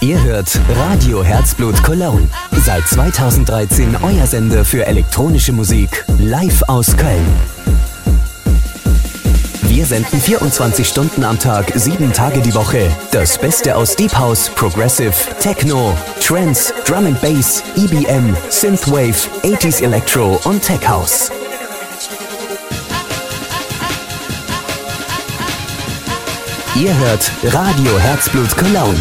Ihr hört Radio Herzblut Cologne. Seit 2013 euer Sender für elektronische Musik live aus Köln. Wir senden 24 Stunden am Tag, sieben Tage die Woche. Das Beste aus Deep House, Progressive, Techno, Trance, Drum and Bass, EBM, Synthwave, 80s Electro und Tech House. Ihr hört Radio Herzblut Cologne.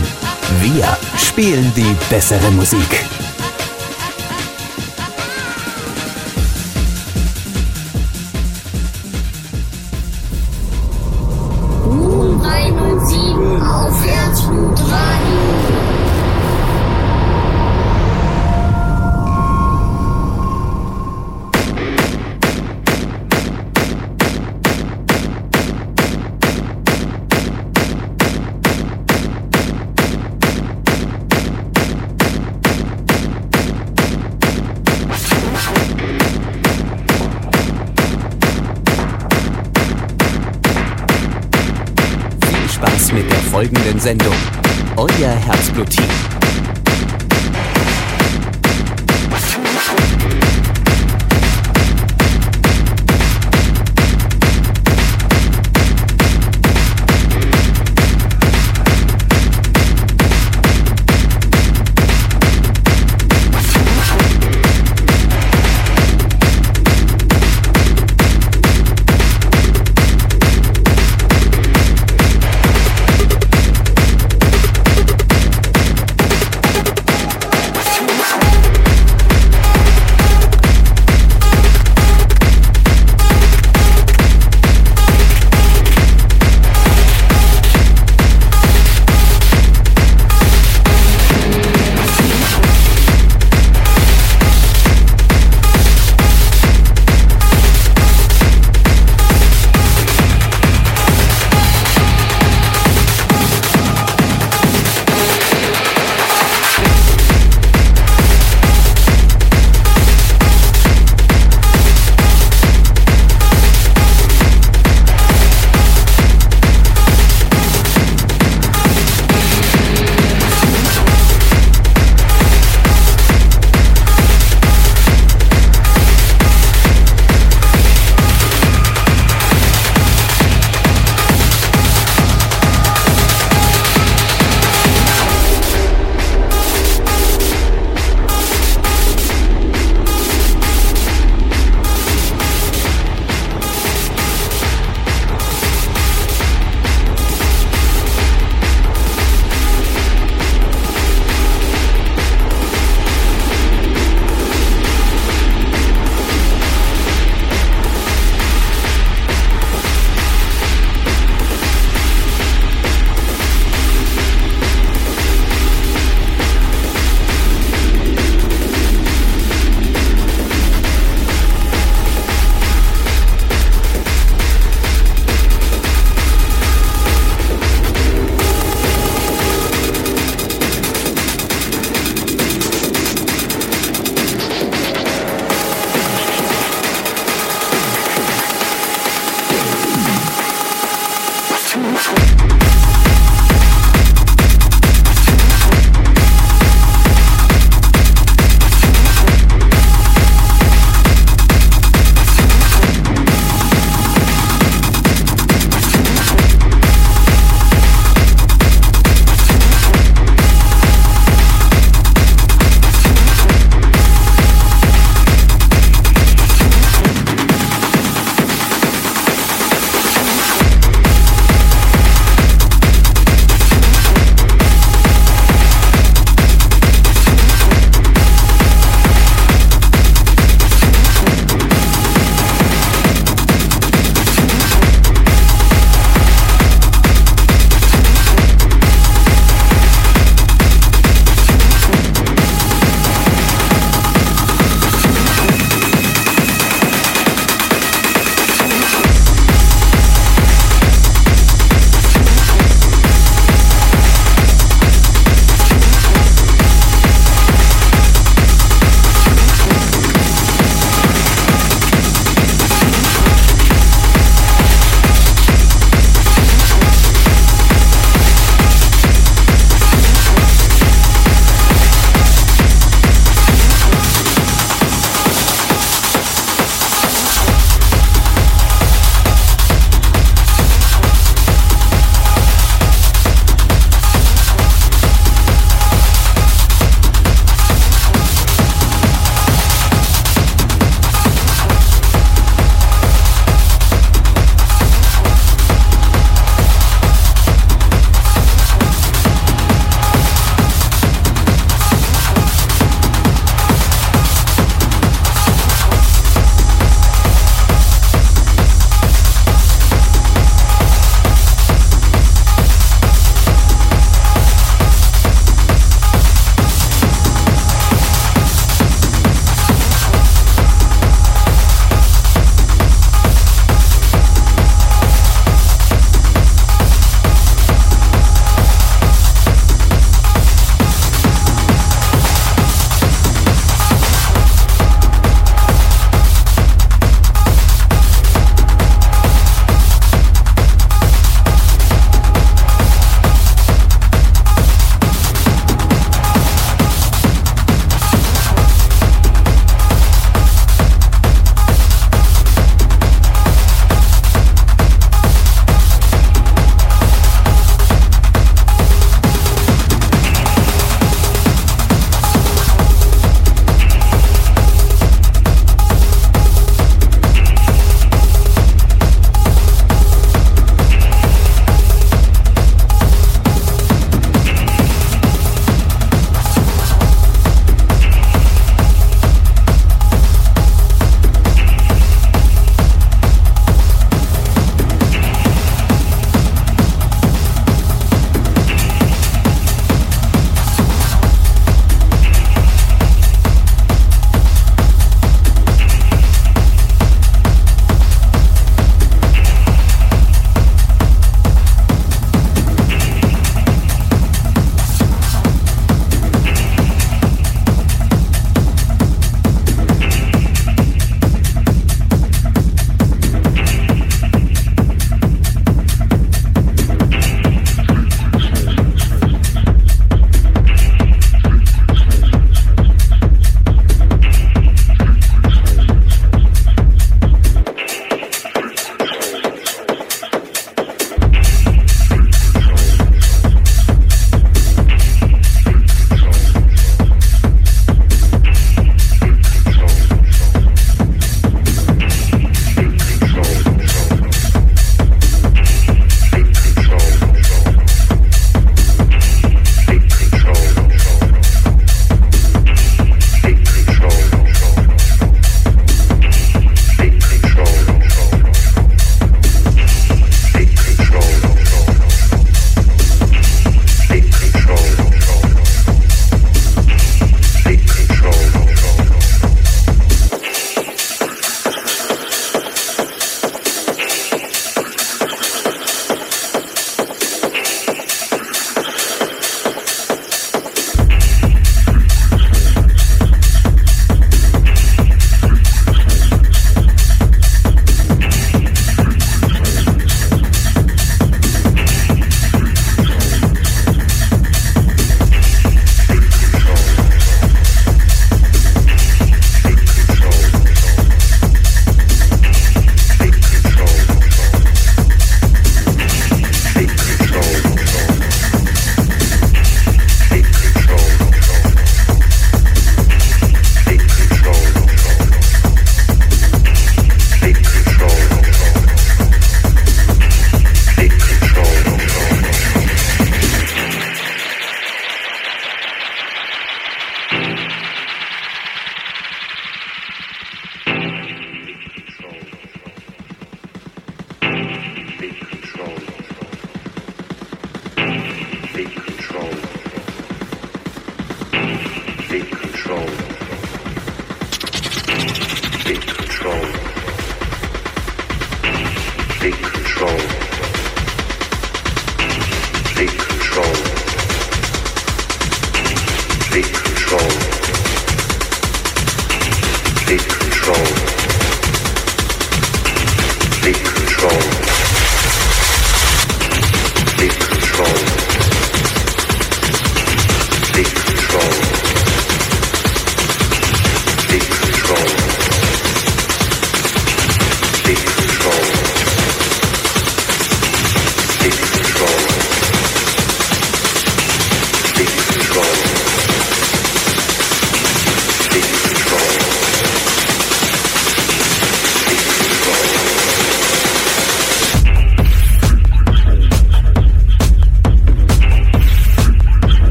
Wir spielen die bessere Musik.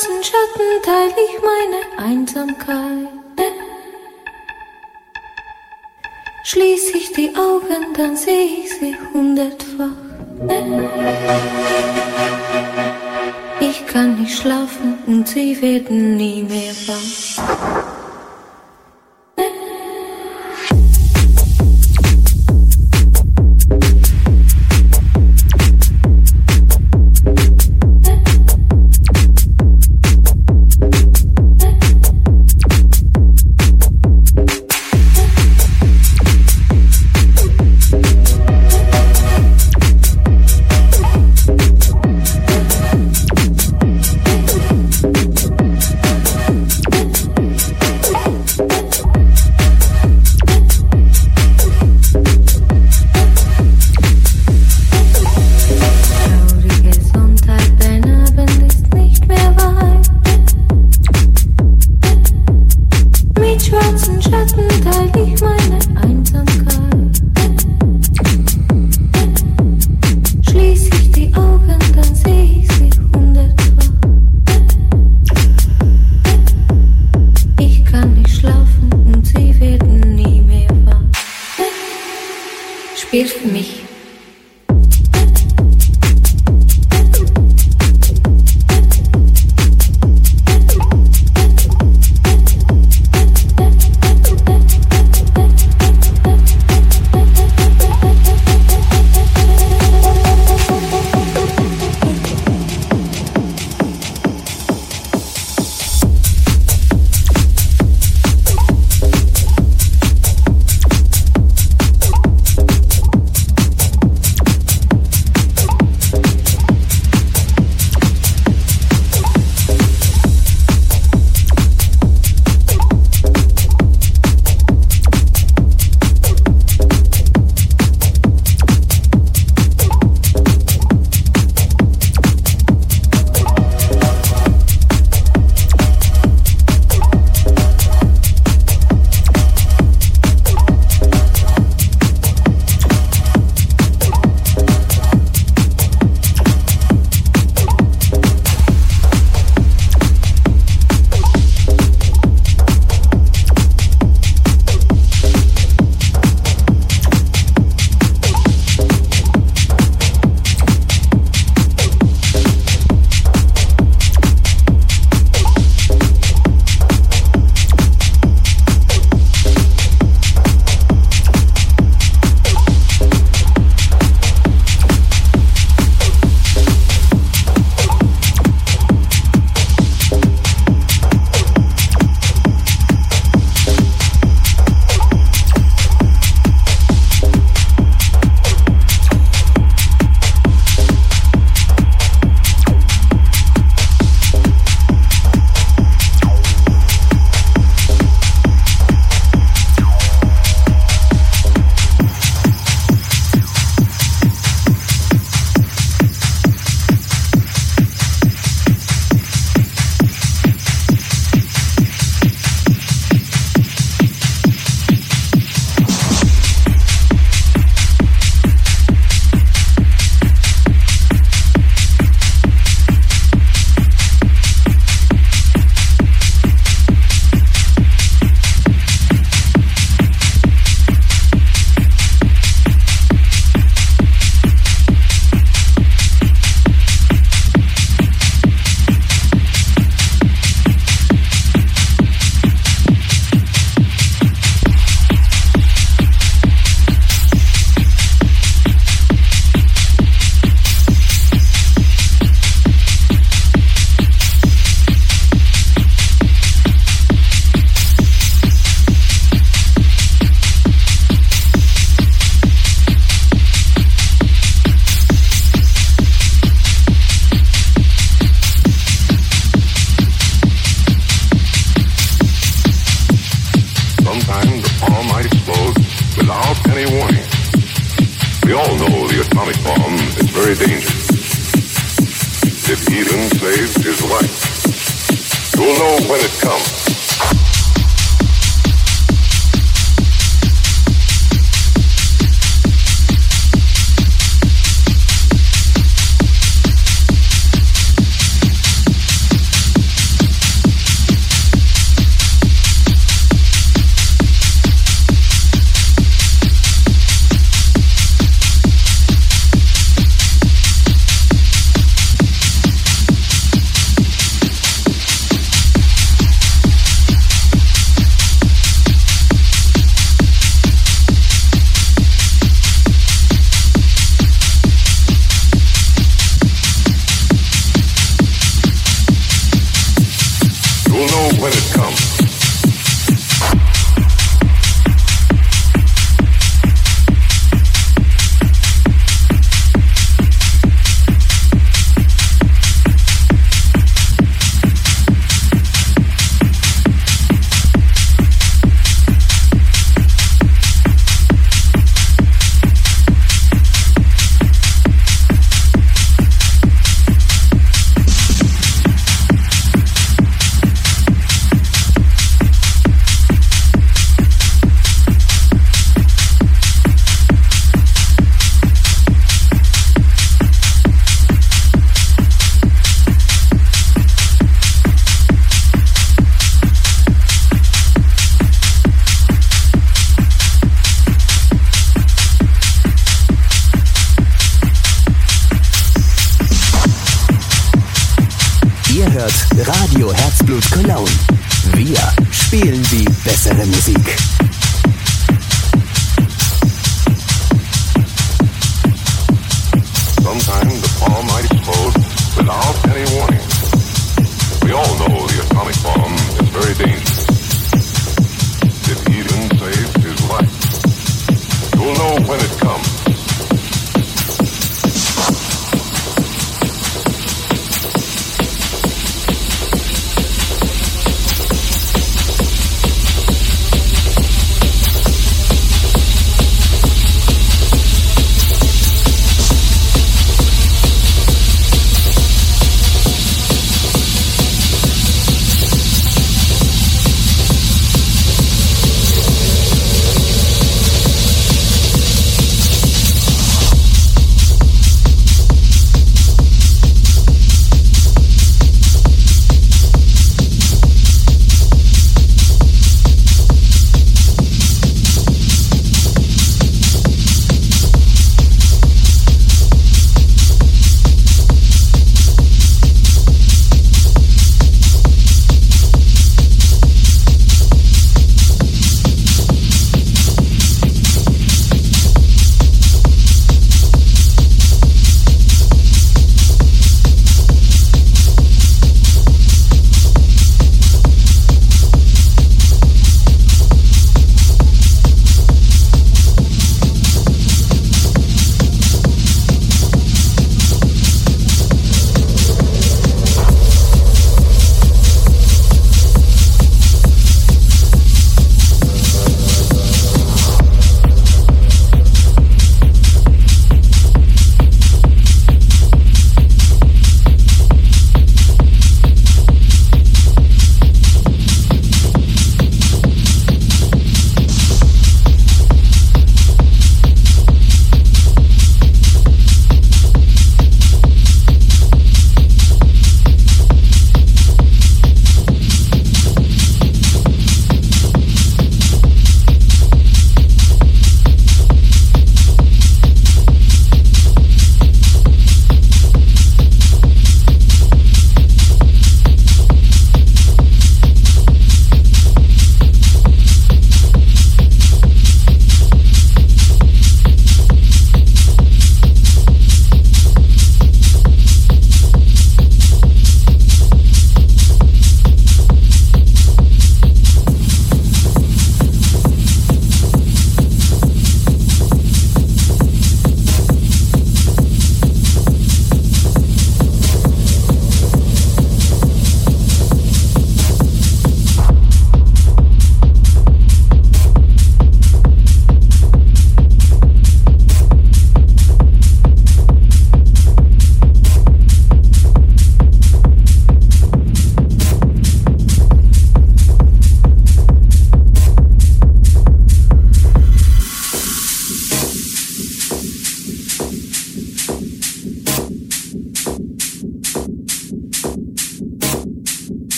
Licht Schatten teile ich meine Einsamkeit. Schließ ich die Augen, dann sehe ich sie hundertfach. Ich kann nicht schlafen und sie werden nie mehr wach.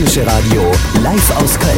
Elektronische Radio live aus Köln.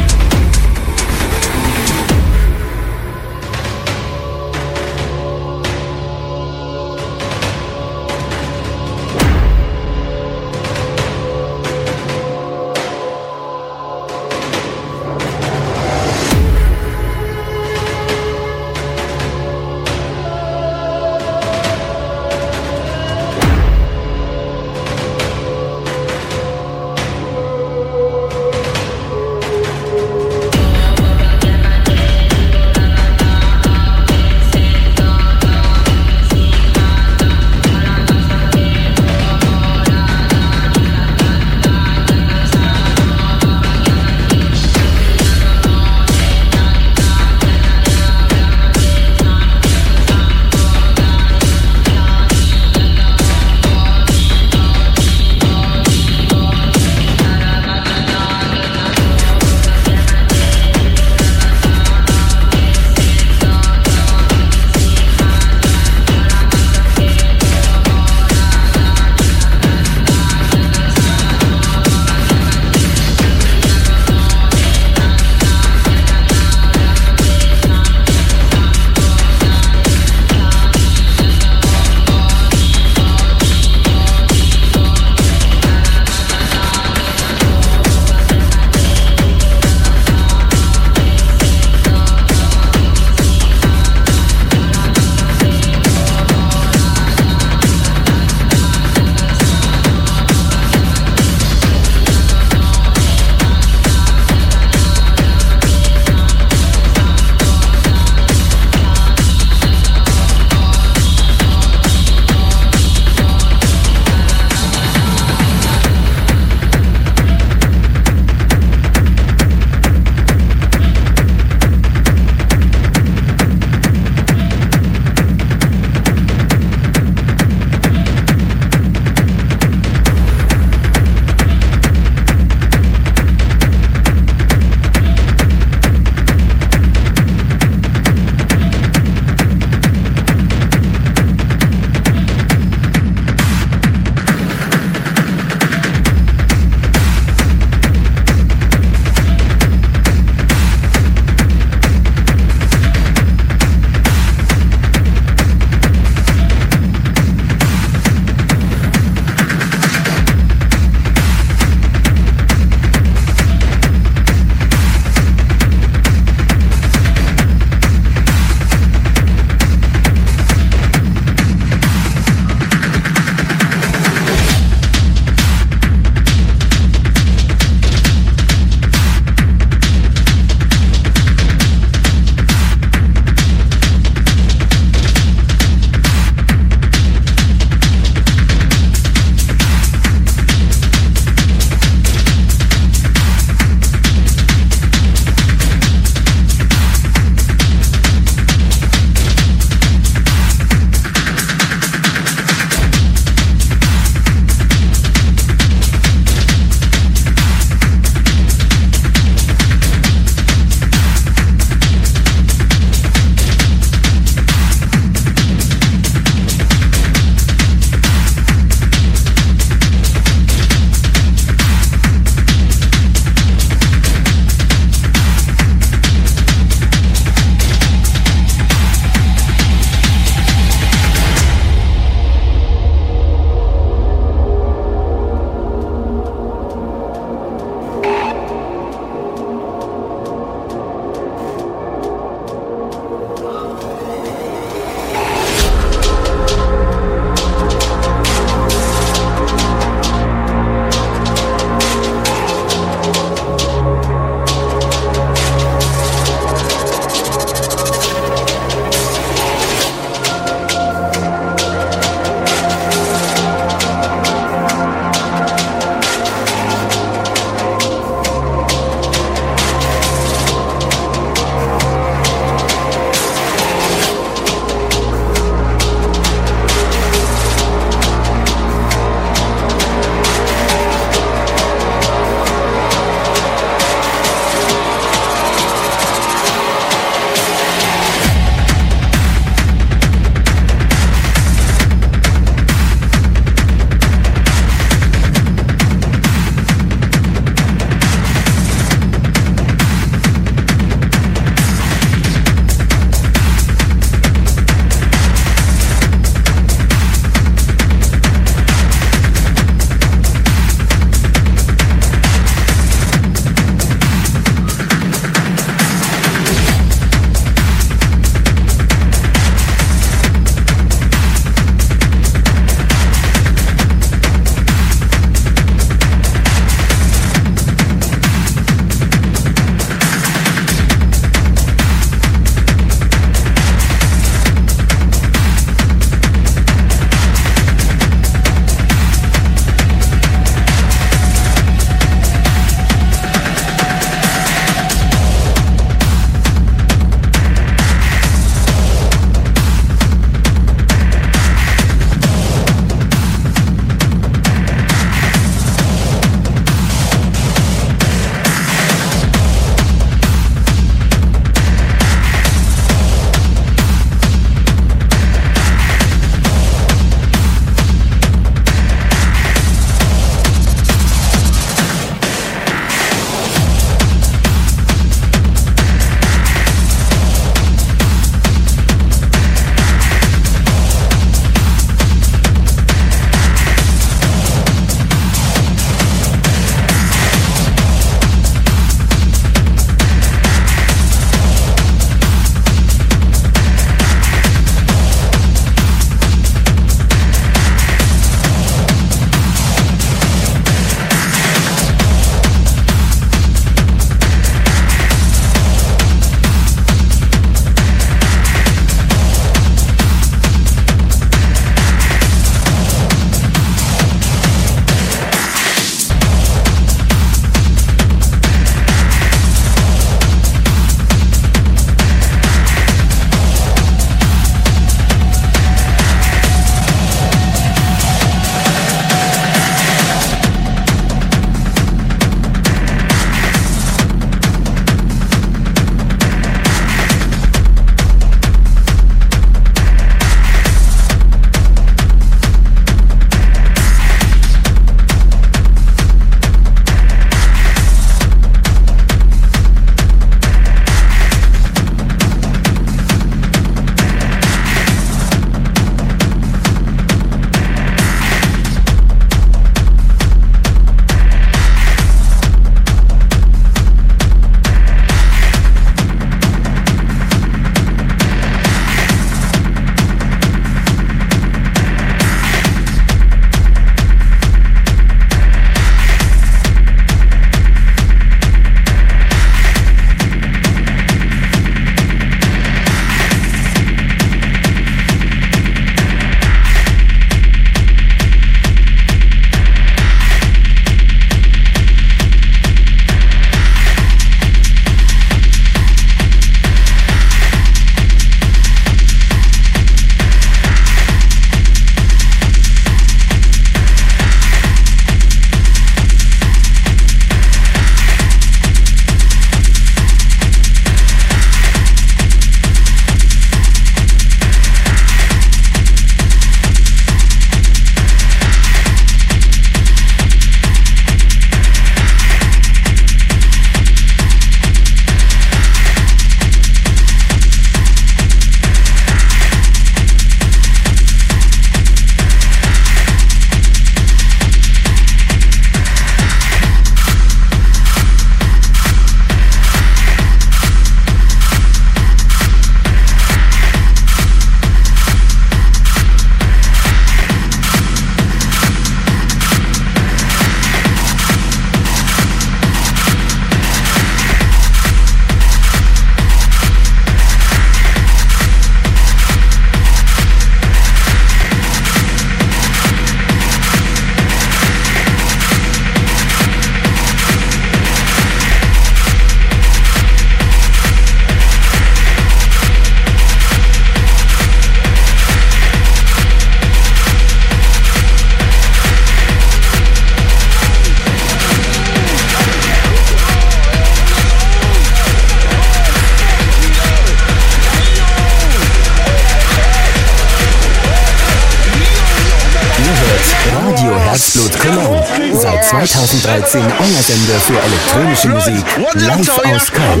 Herzblut Cologne. Seit 2013 Online-Sender für elektronische Musik. Live aus Köln.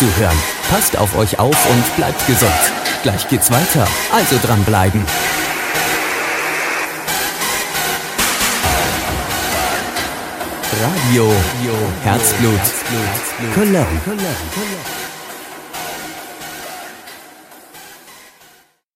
Zuhören. Passt auf euch auf und bleibt gesund. Gleich geht's weiter, also dranbleiben. Radio Herzblut Cologne.